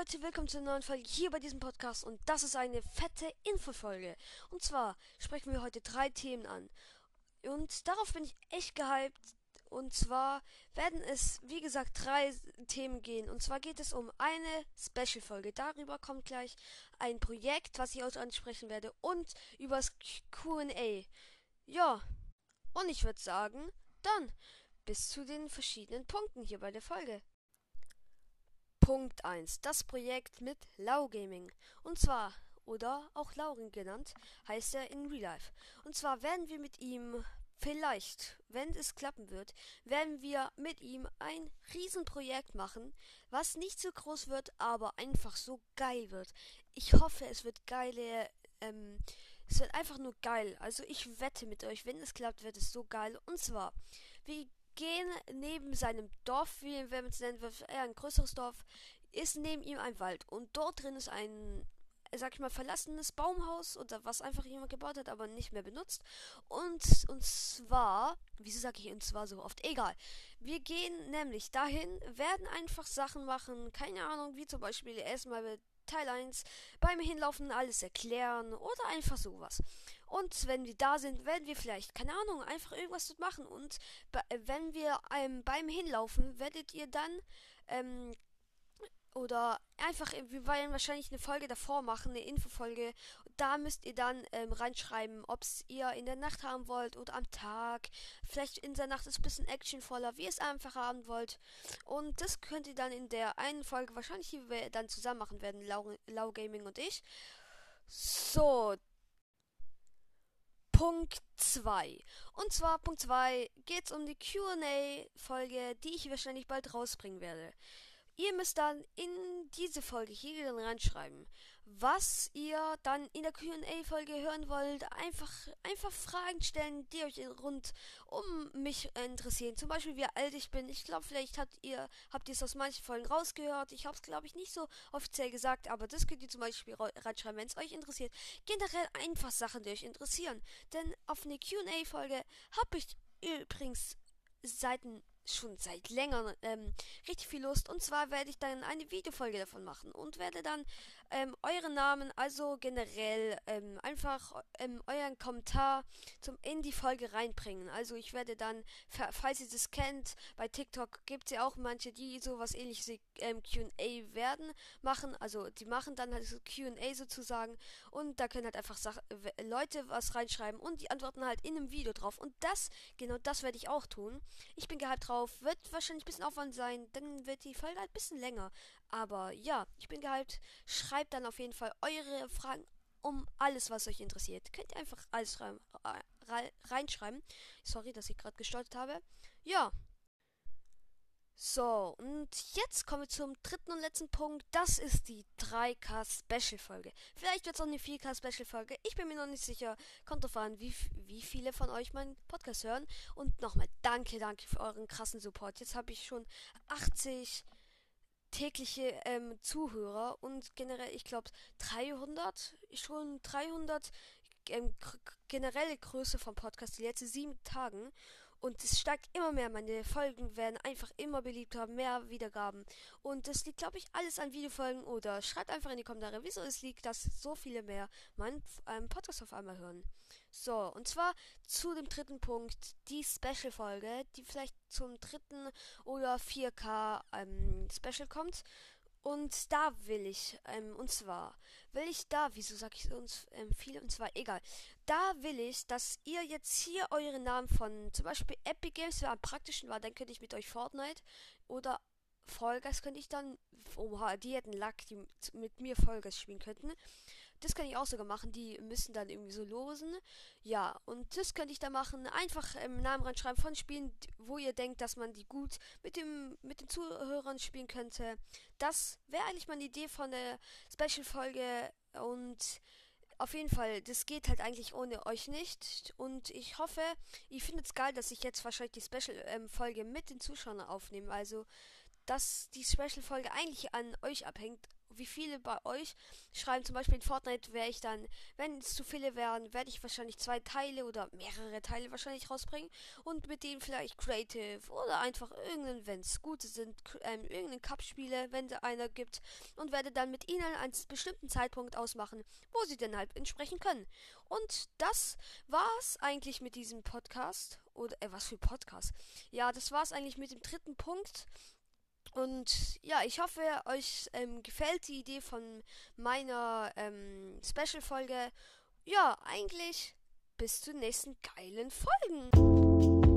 Leute, willkommen zu einer neuen Folge hier bei diesem Podcast und das ist eine fette Infofolge. Und zwar sprechen wir heute drei Themen an. Und darauf bin ich echt gehypt. Und zwar werden es, wie gesagt, drei Themen gehen. Und zwar geht es um eine Special-Folge. Darüber kommt gleich ein Projekt, was ich euch ansprechen werde. Und übers QA. Ja. Und ich würde sagen, dann bis zu den verschiedenen Punkten hier bei der Folge. Punkt 1. Das Projekt mit Lau Gaming. Und zwar, oder auch Laurin genannt, heißt er in Real Life. Und zwar werden wir mit ihm vielleicht, wenn es klappen wird, werden wir mit ihm ein Riesenprojekt machen, was nicht so groß wird, aber einfach so geil wird. Ich hoffe, es wird geile, ähm, es wird einfach nur geil. Also ich wette mit euch, wenn es klappt, wird es so geil. Und zwar, wir gehen neben seinem Dorf, wie man es nennen eher ein größeres Dorf, ist neben ihm ein Wald. Und dort drin ist ein, sag ich mal, verlassenes Baumhaus oder was einfach jemand gebaut hat, aber nicht mehr benutzt. Und, und zwar, wieso sage ich und zwar so oft? Egal. Wir gehen nämlich dahin, werden einfach Sachen machen, keine Ahnung, wie zum Beispiel erstmal Teil 1 beim Hinlaufen alles erklären oder einfach sowas. Und wenn wir da sind, werden wir vielleicht, keine Ahnung, einfach irgendwas dort machen. Und wenn wir ähm, beim Hinlaufen, werdet ihr dann ähm, oder einfach, wir wollen wahrscheinlich eine Folge davor machen, eine Infofolge. Da müsst ihr dann ähm, reinschreiben, ob es ihr in der Nacht haben wollt oder am Tag. Vielleicht in der Nacht ist es ein bisschen actionvoller, wie ihr es einfach haben wollt. Und das könnt ihr dann in der einen Folge wahrscheinlich, die wir dann zusammen machen werden, Lau, Lau Gaming und ich. So. Punkt 2. Und zwar Punkt 2 geht es um die QA-Folge, die ich wahrscheinlich bald rausbringen werde. Ihr müsst dann in diese Folge hier reinschreiben, was ihr dann in der QA-Folge hören wollt. Einfach, einfach Fragen stellen, die euch rund um mich interessieren. Zum Beispiel, wie alt ich bin. Ich glaube, vielleicht habt ihr habt ihr es aus manchen Folgen rausgehört. Ich habe es, glaube ich, nicht so offiziell gesagt, aber das könnt ihr zum Beispiel reinschreiben, wenn es euch interessiert. Generell einfach Sachen, die euch interessieren. Denn auf eine QA-Folge habe ich übrigens seit schon seit längerem ähm, richtig viel Lust. Und zwar werde ich dann eine Videofolge davon machen und werde dann ähm, euren Namen, also generell ähm, einfach ähm, euren Kommentar zum in die Folge reinbringen. Also ich werde dann, falls ihr das kennt, bei TikTok gibt es ja auch manche, die sowas ähnliches ähm, QA werden machen. Also die machen dann halt so QA sozusagen und da können halt einfach Sach Leute was reinschreiben und die antworten halt in einem Video drauf. Und das, genau das werde ich auch tun. Ich bin gehypt drauf, wird wahrscheinlich ein bisschen Aufwand sein, dann wird die Folge halt ein bisschen länger. Aber ja, ich bin gehypt. Schreibt dann auf jeden Fall eure Fragen um alles, was euch interessiert. Könnt ihr einfach alles rein, reinschreiben. Sorry, dass ich gerade gestartet habe. Ja. So, und jetzt kommen wir zum dritten und letzten Punkt. Das ist die 3K Special Folge. Vielleicht wird es auch eine 4K Special Folge. Ich bin mir noch nicht sicher. Kommt drauf an, wie, wie viele von euch meinen Podcast hören. Und nochmal danke, danke für euren krassen Support. Jetzt habe ich schon 80 tägliche ähm, Zuhörer und generell, ich glaube, 300, schon 300 ähm, generelle Größe vom Podcast die letzten sieben Tagen und es steigt immer mehr. Meine Folgen werden einfach immer beliebter, mehr Wiedergaben. Und das liegt, glaube ich, alles an Videofolgen oder schreibt einfach in die Kommentare, wieso es liegt, dass so viele mehr meinen ähm, Podcast auf einmal hören. So, und zwar zu dem dritten Punkt, die Special-Folge, die vielleicht zum dritten oder 4K ähm, Special kommt. Und da will ich, ähm, und zwar will ich da, wieso sage ich uns ähm, viele, und zwar egal, da will ich, dass ihr jetzt hier eure Namen von zum Beispiel Epic Games, wer am praktischen war, dann könnte ich mit euch Fortnite oder Vollgas könnte ich dann, oha, die hätten Lack, die mit mir Vollgas spielen könnten. Das kann ich auch sogar machen. Die müssen dann irgendwie so losen. Ja, und das könnte ich dann machen. Einfach im Namen reinschreiben von Spielen, wo ihr denkt, dass man die gut mit, dem, mit den Zuhörern spielen könnte. Das wäre eigentlich meine Idee von der Special-Folge. Und auf jeden Fall, das geht halt eigentlich ohne euch nicht. Und ich hoffe, ihr findet es geil, dass ich jetzt wahrscheinlich die Special-Folge ähm, mit den Zuschauern aufnehme. Also, dass die Special-Folge eigentlich an euch abhängt wie viele bei euch schreiben. Zum Beispiel in Fortnite wäre ich dann, wenn es zu viele wären, werde ich wahrscheinlich zwei Teile oder mehrere Teile wahrscheinlich rausbringen und mit denen vielleicht Creative oder einfach irgendein, wenn es gute sind, ähm, irgendeinen Cup-Spiele, wenn es einer gibt und werde dann mit ihnen einen bestimmten Zeitpunkt ausmachen, wo sie dann halt entsprechen können. Und das war's eigentlich mit diesem Podcast. Oder, äh, was für Podcast? Ja, das war's eigentlich mit dem dritten Punkt. Und ja, ich hoffe, euch ähm, gefällt die Idee von meiner ähm, Special-Folge. Ja, eigentlich bis zu nächsten geilen Folgen.